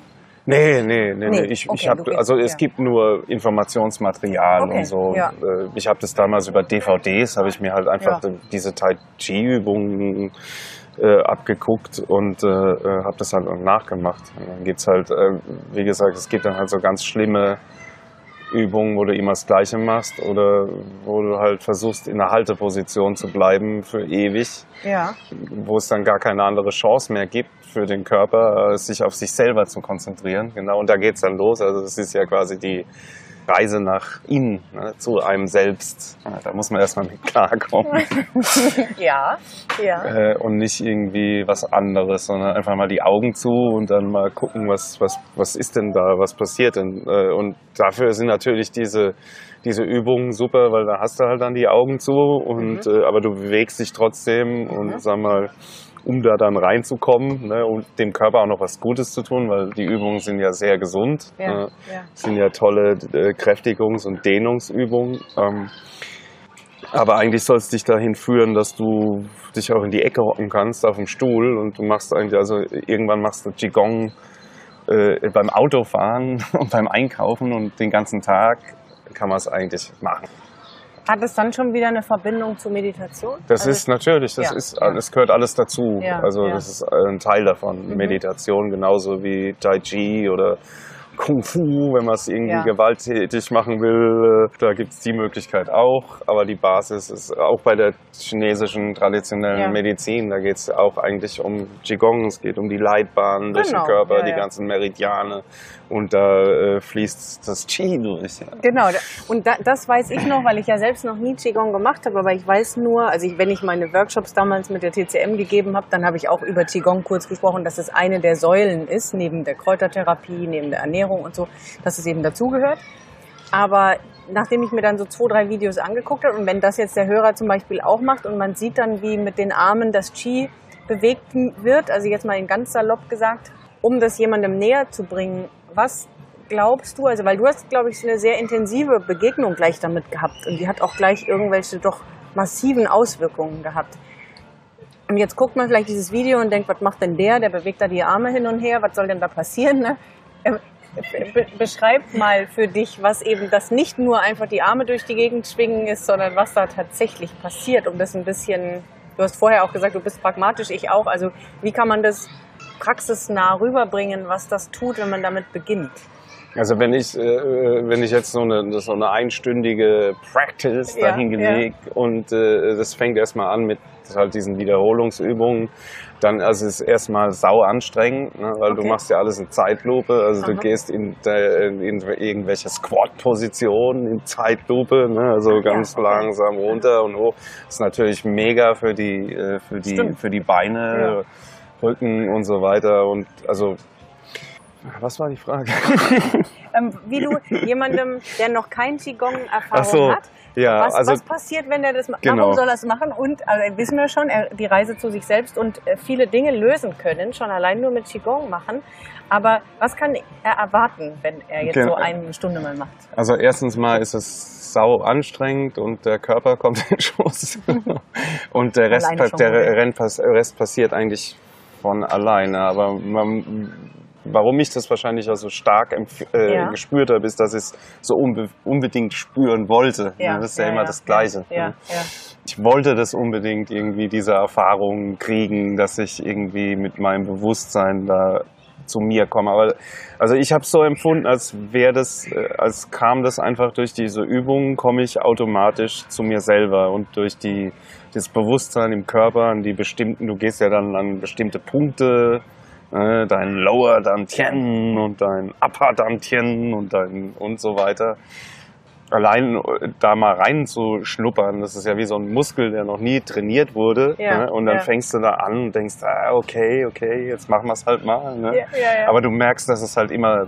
Nee, nee, nee, nee. Ich, okay, ich habe also es ja. gibt nur Informationsmaterial okay, und so. Ja. Äh, ich habe das damals über DVDs, habe ich mir halt einfach ja. diese Tai Chi Übungen äh, abgeguckt und äh, äh habe das halt nachgemacht. Und dann gibt's halt, äh, wie gesagt, es gibt dann halt so ganz schlimme Übungen, wo du immer das Gleiche machst oder wo du halt versuchst, in der Halteposition zu bleiben für ewig. Ja. Wo es dann gar keine andere Chance mehr gibt für den Körper, äh, sich auf sich selber zu konzentrieren. Genau, und da geht's dann los. Also das ist ja quasi die Reise nach innen, ne, zu einem selbst. Da muss man erstmal mit klarkommen. ja, ja. Äh, und nicht irgendwie was anderes, sondern einfach mal die Augen zu und dann mal gucken, was, was, was ist denn da, was passiert denn. Äh, und dafür sind natürlich diese, diese Übungen super, weil da hast du halt dann die Augen zu und mhm. äh, aber du bewegst dich trotzdem mhm. und sag mal, um da dann reinzukommen ne, und dem Körper auch noch was Gutes zu tun, weil die Übungen sind ja sehr gesund. Ja, ne, ja. sind ja tolle äh, Kräftigungs- und Dehnungsübungen. Ähm, aber eigentlich soll es dich dahin führen, dass du dich auch in die Ecke hocken kannst auf dem Stuhl und du machst eigentlich, also irgendwann machst du Qigong äh, beim Autofahren und beim Einkaufen und den ganzen Tag kann man es eigentlich machen. Hat es dann schon wieder eine Verbindung zur Meditation? Das also ist natürlich, das ja, ist, ja. es gehört alles dazu. Ja, also das ist ein Teil davon. Mhm. Meditation genauso wie Tai Chi oder Kung Fu, wenn man es irgendwie ja. gewalttätig machen will, äh, da gibt es die Möglichkeit auch. Aber die Basis ist auch bei der chinesischen traditionellen ja. Medizin, da geht es auch eigentlich um Qigong, es geht um die Leitbahnen genau. durch den genau. Körper, ja, die ganzen Meridiane und da äh, fließt das Qi durch. Genau, und da, das weiß ich noch, weil ich ja selbst noch nie Qigong gemacht habe, aber ich weiß nur, also ich, wenn ich meine Workshops damals mit der TCM gegeben habe, dann habe ich auch über Qigong kurz gesprochen, dass es eine der Säulen ist, neben der Kräutertherapie, neben der Ernährung Ernährung und so, dass es eben dazugehört. Aber nachdem ich mir dann so zwei, drei Videos angeguckt habe und wenn das jetzt der Hörer zum Beispiel auch macht und man sieht dann, wie mit den Armen das Qi bewegt wird, also jetzt mal in ganz salopp gesagt, um das jemandem näher zu bringen, was glaubst du, also weil du hast, glaube ich, eine sehr intensive Begegnung gleich damit gehabt und die hat auch gleich irgendwelche doch massiven Auswirkungen gehabt. Und jetzt guckt man vielleicht dieses Video und denkt, was macht denn der? Der bewegt da die Arme hin und her, was soll denn da passieren? Ne? Be beschreib mal für dich, was eben das nicht nur einfach die Arme durch die Gegend schwingen ist, sondern was da tatsächlich passiert, um das ein bisschen, du hast vorher auch gesagt, du bist pragmatisch, ich auch, also wie kann man das praxisnah rüberbringen, was das tut, wenn man damit beginnt? Also wenn ich, äh, wenn ich jetzt so eine, so eine einstündige Practice ja, dahingelegt ja. und äh, das fängt erstmal an mit halt diesen Wiederholungsübungen, dann also es ist erstmal sau anstrengend, ne, weil okay. du machst ja alles in Zeitlupe, also Aha. du gehst in, in, in irgendwelche Squat-Positionen in Zeitlupe, ne, also ganz ja, okay. langsam runter und hoch. Das ist natürlich mega für die, äh, für die, für die Beine, Rücken und so weiter und also was war die Frage? ähm, wie du jemandem, der noch kein Qigong-Erfahrung so, hat, ja, was, also, was passiert, wenn er das macht? Genau. Warum soll er es machen? Und also, wissen wir schon, er, die Reise zu sich selbst und äh, viele Dinge lösen können, schon allein nur mit Qigong machen. Aber was kann er erwarten, wenn er jetzt genau. so eine Stunde mal macht? Also erstens mal ist es sau anstrengend und der Körper kommt in den Schuss. und der Rest, der Rest passiert eigentlich von alleine. Aber man warum ich das wahrscheinlich auch so stark äh, ja. gespürt habe, ist, dass ich es so unbe unbedingt spüren wollte. Ja. Das ist ja, ja immer das Gleiche. Ne? Ich wollte das unbedingt irgendwie, diese Erfahrung kriegen, dass ich irgendwie mit meinem Bewusstsein da zu mir komme. Aber also ich habe es so empfunden, als wäre das, äh, als kam das einfach durch diese Übungen, komme ich automatisch zu mir selber und durch die das Bewusstsein im Körper an die bestimmten, du gehst ja dann an bestimmte Punkte äh, dein Lower Dantien und dein Upper Dantien und dein und so weiter. Allein äh, da mal reinzuschnuppern, das ist ja wie so ein Muskel, der noch nie trainiert wurde. Ja, ne? Und dann ja. fängst du da an und denkst, ah, okay, okay, jetzt machen wir es halt mal. Ne? Ja, Aber du merkst, dass es halt immer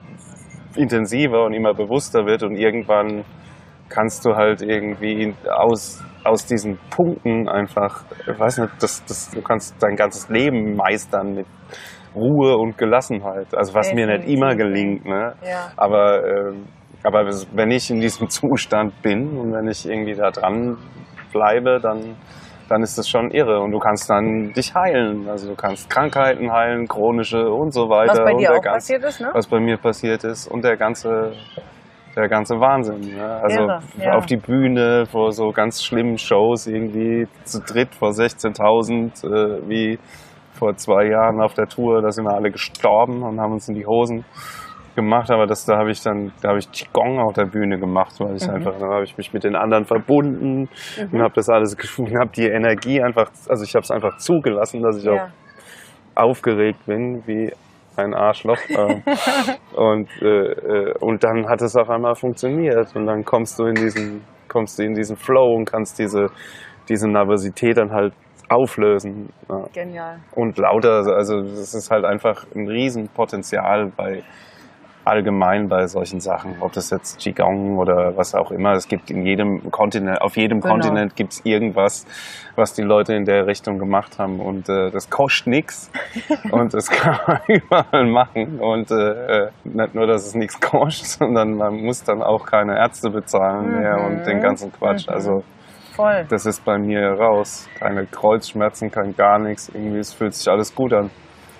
intensiver und immer bewusster wird und irgendwann kannst du halt irgendwie aus, aus diesen Punkten einfach, ich weiß nicht, das, das, du kannst dein ganzes Leben meistern mit Ruhe und Gelassenheit. Also was mir nicht immer gelingt. Ne? Ja. Aber, äh, aber wenn ich in diesem Zustand bin und wenn ich irgendwie da dran bleibe, dann, dann ist das schon irre. Und du kannst dann dich heilen. Also du kannst Krankheiten heilen, chronische und so weiter. Was bei dir auch ganze, passiert ist, ne? Was bei mir passiert ist. Und der ganze der ganze Wahnsinn. Ne? Also Irre, ja. auf die Bühne vor so ganz schlimmen Shows irgendwie zu dritt vor 16.000, äh, wie vor zwei Jahren auf der Tour, da sind wir alle gestorben und haben uns in die Hosen gemacht, aber das da habe ich dann, da habe ich Qigong auf der Bühne gemacht, weil ich mhm. einfach, da habe ich mich mit den anderen verbunden mhm. und habe das alles gefühlt, habe die Energie einfach, also ich habe es einfach zugelassen, dass ich ja. auch aufgeregt bin, wie ein Arschloch. Ähm, und, äh, äh, und dann hat es auf einmal funktioniert und dann kommst du in diesen, kommst du in diesen Flow und kannst diese, diese Nervosität dann halt auflösen. Ja. Genial. Und lauter, also das ist halt einfach ein Riesenpotenzial bei allgemein bei solchen Sachen, ob das jetzt Qigong oder was auch immer. Es gibt in jedem Kontinent, auf jedem genau. Kontinent gibt es irgendwas, was die Leute in der Richtung gemacht haben. Und äh, das kostet nichts und das kann man überall machen. Und äh, äh, nicht nur, dass es nichts kostet, sondern man muss dann auch keine Ärzte bezahlen mehr mhm. und den ganzen Quatsch. Mhm. Also Voll. Das ist bei mir raus. Keine Kreuzschmerzen, kein gar nichts. Irgendwie, es fühlt sich alles gut an.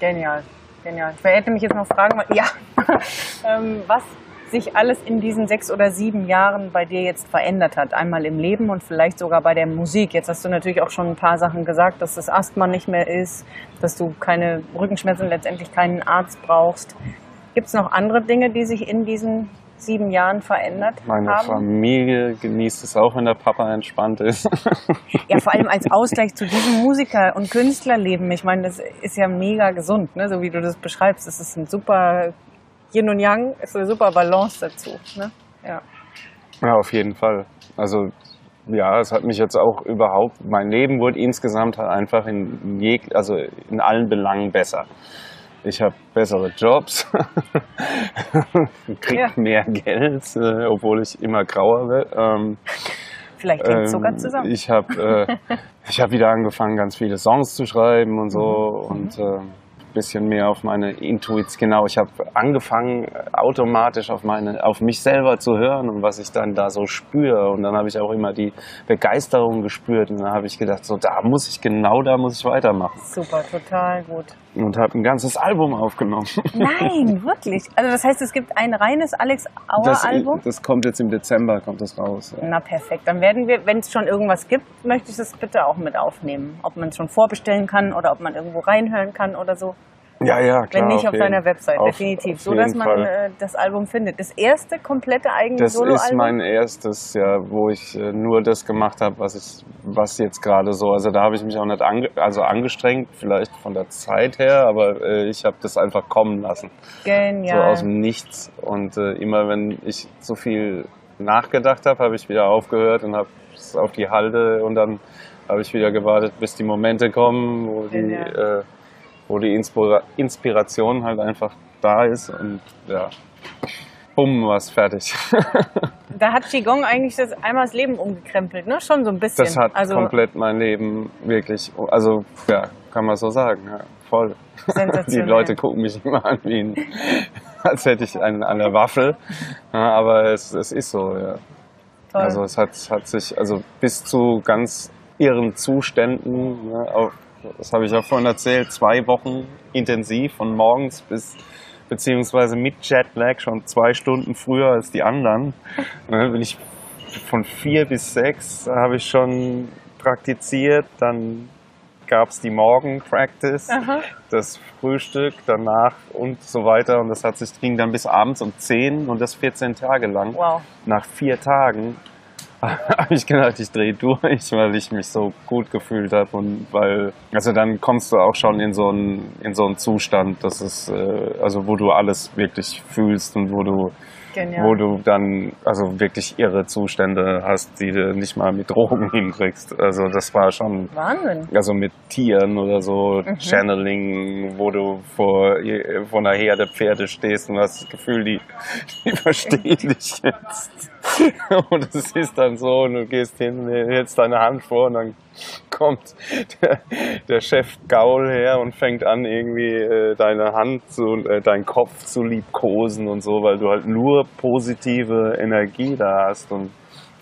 Genial, genial. Ich hätte mich jetzt noch fragen, ja, ähm, was sich alles in diesen sechs oder sieben Jahren bei dir jetzt verändert hat. Einmal im Leben und vielleicht sogar bei der Musik. Jetzt hast du natürlich auch schon ein paar Sachen gesagt, dass das Asthma nicht mehr ist, dass du keine Rückenschmerzen, letztendlich keinen Arzt brauchst. Gibt es noch andere Dinge, die sich in diesen sieben Jahren verändert Meine haben? Familie genießt es auch, wenn der Papa entspannt ist. Ja, vor allem als Ausgleich zu diesem Musiker- und Künstlerleben. Ich meine, das ist ja mega gesund, ne? so wie du das beschreibst. Das ist ein super Yin und Yang, ist eine super Balance dazu. Ne? Ja. ja, auf jeden Fall. Also ja, es hat mich jetzt auch überhaupt, mein Leben wurde insgesamt halt einfach in, je, also in allen Belangen besser. Ich habe bessere Jobs, krieg Ja. mehr Geld, äh, obwohl ich immer grauer werde. Ähm, Vielleicht hängt es sogar ähm, zusammen. Ich habe äh, ich hab wieder angefangen, ganz viele Songs zu schreiben und so Mhm. und äh, ein bisschen mehr auf meine Intuition. Genau, ich habe angefangen, äh, automatisch auf, meine, auf mich selber zu hören und was ich dann da so spüre. Und dann habe ich auch immer die Begeisterung gespürt und dann habe ich gedacht, so da muss ich, genau da muss ich weitermachen. Super, total gut. Und habe ein ganzes Album aufgenommen. Nein, wirklich. Also das heißt, es gibt ein reines Alex Auer Das, Album? das kommt jetzt im Dezember, kommt das raus. Ja. Na perfekt. Dann werden wir, wenn es schon irgendwas gibt, möchte ich das bitte auch mit aufnehmen. Ob man es schon vorbestellen kann oder ob man irgendwo reinhören kann oder so. Ja, ja, klar. Wenn nicht auf, jeden- deiner Website, auf- definitiv. auf So dass man äh, das Album findet. Das erste komplette eigene Das ist Soloalbum. mein erstes, ja, wo ich äh, nur das gemacht habe, was ich, was jetzt gerade so. Also da habe ich mich auch nicht ange, also angestrengt, vielleicht von der Zeit her, aber äh, ich habe das einfach kommen lassen, so Genial. aus dem Nichts. Und äh, immer wenn ich so viel nachgedacht habe, habe ich wieder aufgehört und habe es auf die Halde und dann habe ich wieder gewartet, bis die Momente kommen, wo die, Genial. äh, wo die Inspira Inspiration halt einfach da ist und ja, bumm, war's fertig. da hat Qigong eigentlich das einmal das Leben umgekrempelt, ne? Schon so ein bisschen. Das hat also komplett mein Leben wirklich, also ja, kann man so sagen, ja, voll. Die. Leute gucken mich immer an, wie ein, als hätte ich einen an der Waffel, ja, aber es, es ist so, ja. Toll. Also es hat, hat sich, also bis zu ganz irren Zuständen, ne, auch, das habe ich ja vorhin erzählt, zwei Wochen intensiv von morgens bis beziehungsweise mit Jetlag schon zwei Stunden früher als die anderen. Dann bin ich von vier bis sechs habe ich schon praktiziert, dann gab es die Morgen-Practice, Aha. das Frühstück danach und so weiter. Und das hat sich ging dann bis abends um 10 und das 14 Tage lang. Wow. Nach vier Tagen habe ich gedacht, ich drehe durch, weil ich mich so gut gefühlt habe und weil, also dann kommst du auch schon in so einen, in so einen Zustand, das ist, äh, also wo du alles wirklich fühlst und wo du, Genial. wo du dann also wirklich irre Zustände hast, die du nicht mal mit Drogen hinkriegst. Also das war schon Wahnsinn. also mit Tieren oder so, Mhm. Channeling, wo du vor, vor einer Herde Pferde stehst und hast das Gefühl, die, die verstehen dich jetzt. Und es ist dann so, und du gehst hin, hältst deine Hand vor und dann kommt der, der Chef Gaul her und fängt an, irgendwie äh, deine Hand zu, äh, deinen Kopf zu liebkosen und so, weil du halt nur positive Energie da hast und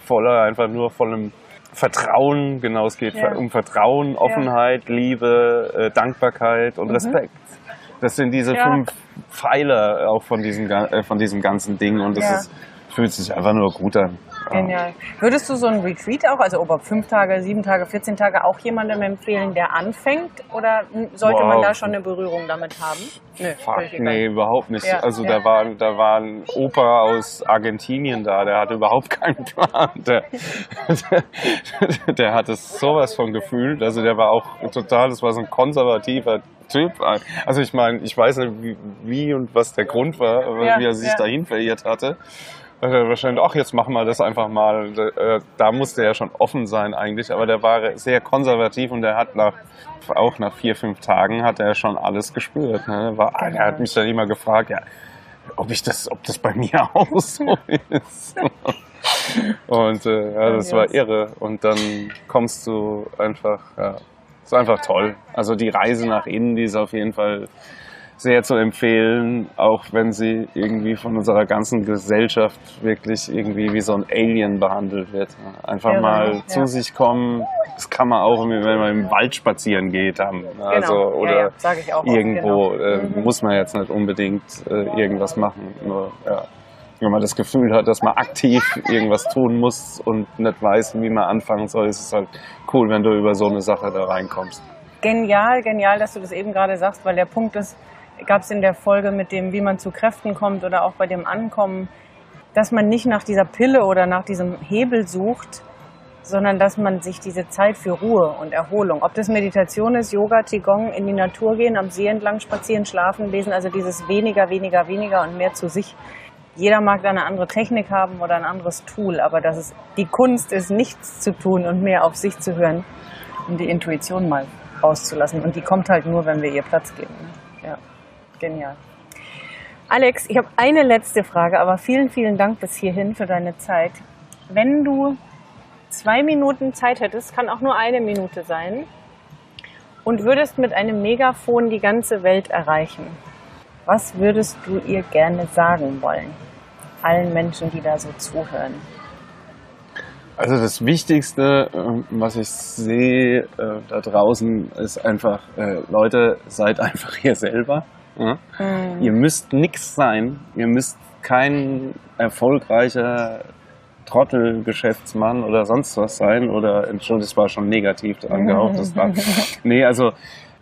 voller, einfach nur vollem Vertrauen, genau, es geht Ja. um Vertrauen, Offenheit, Liebe, äh, Dankbarkeit und Respekt. Das sind diese Mhm. Ja. fünf Pfeiler auch von diesem, äh, von diesem ganzen Ding und das Ja. ist, fühlt sich einfach nur gut an. Genial. Würdest du so ein Retreat auch, also ob fünf Tage, sieben Tage, 14 Tage, auch jemandem empfehlen, der anfängt? Oder sollte man Wow. da schon eine Berührung damit haben? Nö, Fuck, nee, überhaupt nicht. Ja, also ja. da war da war ein Opa aus Argentinien da, der hatte überhaupt keinen Plan. Der, der, der hatte sowas von gefühlt. Also der war auch total, das war so ein konservativer Typ. Also ich meine, ich weiß nicht, wie, wie und was der Grund war, Ja, wie er sich dahin verirrt hatte. Wahrscheinlich, ach, jetzt machen wir das einfach mal. Äh, Da musste er schon offen sein eigentlich, aber der war sehr konservativ und der hat nach, auch nach vier, fünf Tagen hat er schon alles gespürt. Ne? War, Er hat mich dann immer gefragt, ja, ob ich das, ob das bei mir auch so ist. Und äh, ja, das war irre. Und dann kommst du einfach, ja, ist einfach toll. Also die Reise nach innen, die ist auf jeden Fall sehr zu empfehlen, auch wenn sie irgendwie von unserer ganzen Gesellschaft wirklich irgendwie wie so ein Alien behandelt wird. Einfach Irre, mal ja. zu sich kommen, das kann man auch, wenn man im Wald spazieren geht, haben. Also, Genau. oder ja, ja, auch oft, irgendwo genau. äh, muss man jetzt nicht unbedingt äh, irgendwas machen. Nur, ja, wenn man das Gefühl hat, dass man aktiv irgendwas tun muss und nicht weiß, wie man anfangen soll, ist es halt cool, wenn du über so eine Sache da reinkommst. Genial, genial, dass du das eben gerade sagst, weil der Punkt ist, gab es in der Folge mit dem, wie man zu Kräften kommt oder auch bei dem Ankommen, dass man nicht nach dieser Pille oder nach diesem Hebel sucht, sondern dass man sich diese Zeit für Ruhe und Erholung, ob das Meditation ist, Yoga, Qigong, in die Natur gehen, am See entlang spazieren, schlafen, lesen, also dieses weniger, weniger, weniger und mehr zu sich. Jeder mag da eine andere Technik haben oder ein anderes Tool, aber dass es die Kunst ist, nichts zu tun und mehr auf sich zu hören und die Intuition mal rauszulassen. Und die kommt halt nur, wenn wir ihr Platz geben. Ja. Genial. Alex, ich habe eine letzte Frage, aber vielen, vielen Dank bis hierhin für deine Zeit. Wenn du zwei Minuten Zeit hättest, kann auch nur eine Minute sein, und würdest mit einem Megafon die ganze Welt erreichen, was würdest du ihr gerne sagen wollen? Allen Menschen, die da so zuhören. Also das Wichtigste, ähm, was ich sehe äh, da draußen, ist einfach, äh, Leute, seid einfach ihr selber. Ja? Mhm. Ihr müsst nichts sein. Ihr müsst kein erfolgreicher Trottelgeschäftsmann oder sonst was sein. Oder, Entschuldigung, das war schon negativ angehaucht. Das war, nee, also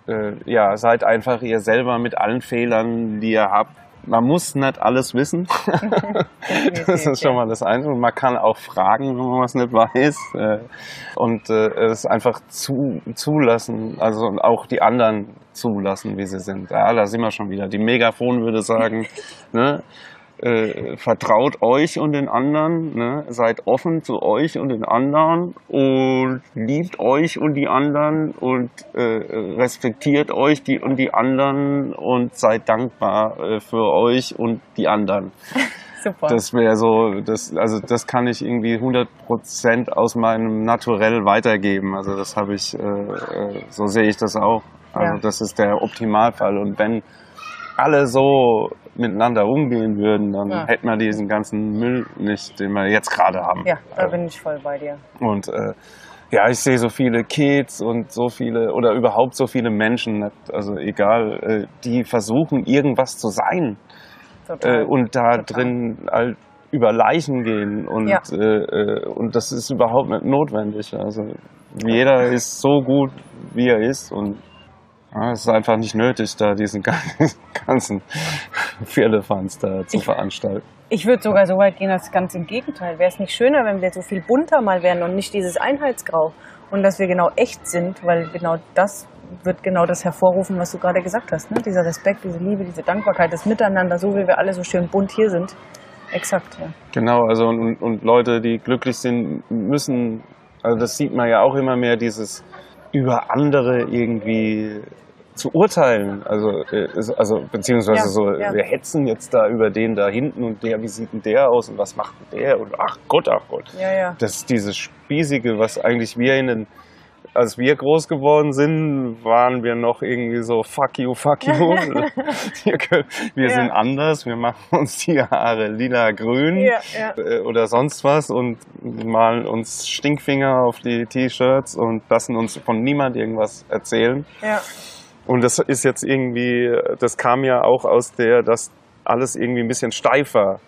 äh, ja, seid einfach ihr selber mit allen Fehlern, die ihr habt man muss nicht alles wissen. das ist schon mal das eine. Und man kann auch fragen, wenn man was nicht weiß. Äh, und äh, es einfach zu, zulassen, also auch die anderen zulassen, wie sie sind. Ja, da sind wir schon wieder. Die Megafon würde sagen, ne? äh, vertraut euch und den anderen, ne? seid offen zu euch und den anderen und liebt euch und die anderen und äh, respektiert euch die und die anderen und seid dankbar äh, für euch und die anderen. Super. Das wäre so, das, also das kann ich irgendwie 100 Prozent aus meinem Naturell weitergeben. Also das habe ich, äh, äh, so sehe ich das auch. Also ja. das ist der Optimalfall. Und wenn alle so miteinander umgehen würden, dann ja. hätten wir diesen ganzen Müll nicht, den wir jetzt gerade haben. Ja, da bin ich voll bei dir. Und äh, ja, ich sehe so viele Kids und so viele oder überhaupt so viele Menschen, also egal, äh, die versuchen irgendwas zu sein äh, und da Total. drin halt über Leichen gehen und ja. äh, und das ist überhaupt nicht notwendig. Also jeder ist so gut, wie er ist und es ist einfach nicht nötig, da diesen ganzen Firlefanz da zu veranstalten. Ich würde sogar so weit gehen, als ganz im Gegenteil. Wäre es nicht schöner, wenn wir so viel bunter mal wären und nicht dieses Einheitsgrau und dass wir genau echt sind, weil genau das wird genau das hervorrufen, was du gerade gesagt hast. Ne? Dieser Respekt, diese Liebe, diese Dankbarkeit, das Miteinander, so wie wir alle so schön bunt hier sind. Exakt, ja. Genau, also und, und Leute, die glücklich sind, müssen, also das sieht man ja auch immer mehr, dieses über andere irgendwie zu urteilen. Also, äh, also beziehungsweise ja, so, ja. wir hetzen jetzt da über den da hinten und der, wie sieht denn der aus und was macht denn der und ach Gott, ach Gott. Ja, ja. Das ist dieses Spießige, was eigentlich wir in den als wir groß geworden sind, waren wir noch irgendwie so fuck you, fuck you. wir, wir ja. sind anders, wir machen uns die Haare lila grün ja, ja. Äh, oder sonst was und malen uns Stinkfinger auf die T-Shirts und lassen uns von niemand irgendwas erzählen. Ja. Und das ist jetzt irgendwie, das kam ja auch aus der, dass alles irgendwie ein bisschen steifer.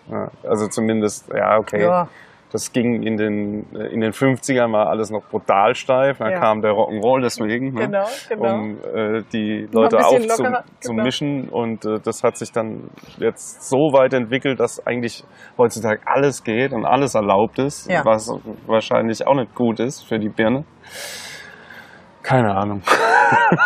Also zumindest, ja, okay. Ja. Das ging in den, in den 50ern war alles noch brutal steif. Dann ja. kam der Rock'n'Roll deswegen, ne? genau, genau. um äh, die Leute aufzumischen. Genau. Und äh, das hat sich dann jetzt so weit entwickelt, dass eigentlich heutzutage alles geht und alles erlaubt ist, ja. was wahrscheinlich auch nicht gut ist für die Birne. Keine Ahnung.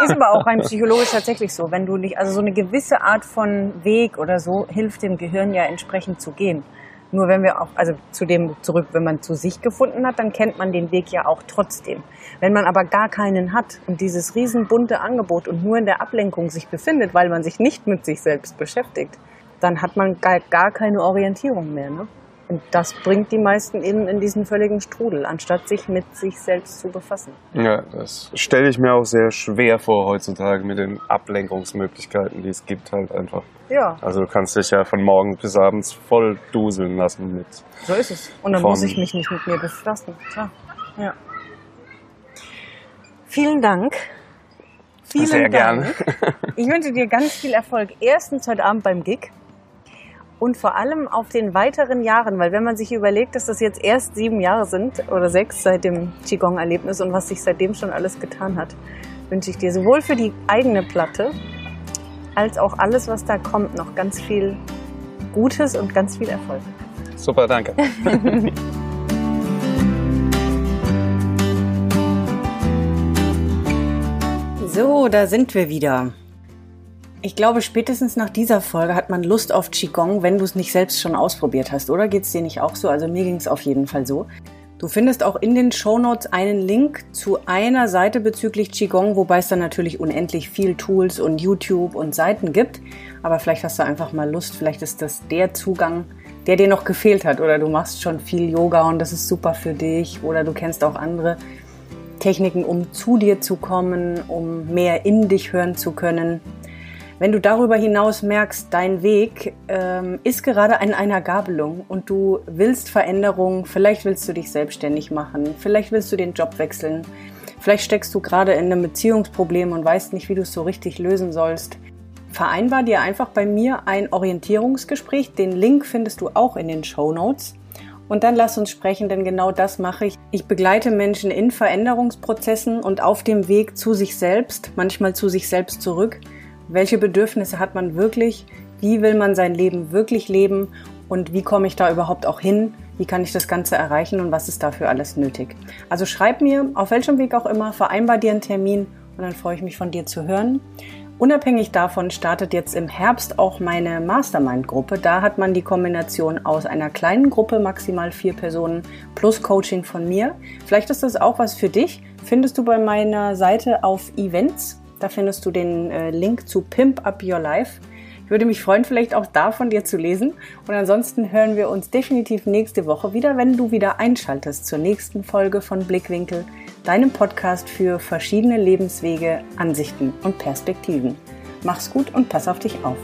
Ist aber auch rein psychologisch tatsächlich so. Wenn du nicht, also so eine gewisse Art von Weg oder so hilft dem Gehirn ja entsprechend zu gehen. Nur wenn wir auch, also zu dem zurück, wenn man zu sich gefunden hat, dann kennt man den Weg ja auch trotzdem. Wenn man aber gar keinen hat und dieses riesenbunte Angebot und nur in der Ablenkung sich befindet, weil man sich nicht mit sich selbst beschäftigt, dann hat man gar, gar keine Orientierung mehr. Ne? Und das bringt die meisten eben in diesen völligen Strudel, anstatt sich mit sich selbst zu befassen. Ja, das stelle ich mir auch sehr schwer vor heutzutage mit den Ablenkungsmöglichkeiten, die es gibt halt einfach. Ja. Also du kannst dich ja von morgens bis abends voll duseln lassen mit. So ist es. Und dann muss ich mich nicht mit mir befassen. Klar. Ja. Vielen Dank. Vielen Sehr Dank. gern. Ich wünsche dir ganz viel Erfolg. Erstens heute Abend beim Gig und vor allem auf den weiteren Jahren, weil wenn man sich überlegt, dass das jetzt erst sieben Jahre sind oder sechs seit dem Qigong-Erlebnis und was sich seitdem schon alles getan hat, wünsche ich dir sowohl für die eigene Platte als auch alles, was da kommt, noch ganz viel Gutes und ganz viel Erfolg. Super, danke. so, da sind wir wieder. Ich glaube, spätestens nach dieser Folge hat man Lust auf Qigong, wenn du es nicht selbst schon ausprobiert hast, oder? Geht es dir nicht auch so? Also mir ging es auf jeden Fall so. Du findest auch in den Shownotes einen Link zu einer Seite bezüglich Qigong, wobei es dann natürlich unendlich viel Tools und YouTube und Seiten gibt. Aber vielleicht hast du einfach mal Lust, vielleicht ist das der Zugang, der dir noch gefehlt hat. Oder du machst schon viel Yoga und das ist super für dich. Oder du kennst auch andere Techniken, um zu dir zu kommen, um mehr in dich hören zu können. Wenn du darüber hinaus merkst, dein Weg ähm, ist gerade an einer Gabelung und du willst Veränderung, vielleicht willst du dich selbstständig machen, vielleicht willst du den Job wechseln, vielleicht steckst du gerade in einem Beziehungsproblem und weißt nicht, wie du es so richtig lösen sollst, vereinbar dir einfach bei mir ein Orientierungsgespräch. Den Link findest du auch in den Show Notes. Und dann lass uns sprechen, denn genau das mache ich. Ich begleite Menschen in Veränderungsprozessen und auf dem Weg zu sich selbst, manchmal zu sich selbst zurück, welche Bedürfnisse hat man wirklich? Wie will man sein Leben wirklich leben? Und wie komme ich da überhaupt auch hin? Wie kann ich das Ganze erreichen und was ist dafür alles nötig? Also schreib mir, auf welchem Weg auch immer, vereinbar dir einen Termin und dann freue ich mich von dir zu hören. Unabhängig davon startet jetzt im Herbst auch meine Mastermind-Gruppe. Da hat man die Kombination aus einer kleinen Gruppe, maximal vier Personen, plus Coaching von mir. Vielleicht ist das auch was für dich. Findest du bei meiner Seite auf Events da findest du den äh, Link zu Pimp Up Your Life. Ich würde mich freuen, vielleicht auch da von dir zu lesen. Und ansonsten hören wir uns definitiv nächste Woche wieder, wenn du wieder einschaltest zur nächsten Folge von Blickwinkel, deinem Podcast für verschiedene Lebenswege, Ansichten und Perspektiven. Mach's gut und pass auf dich auf.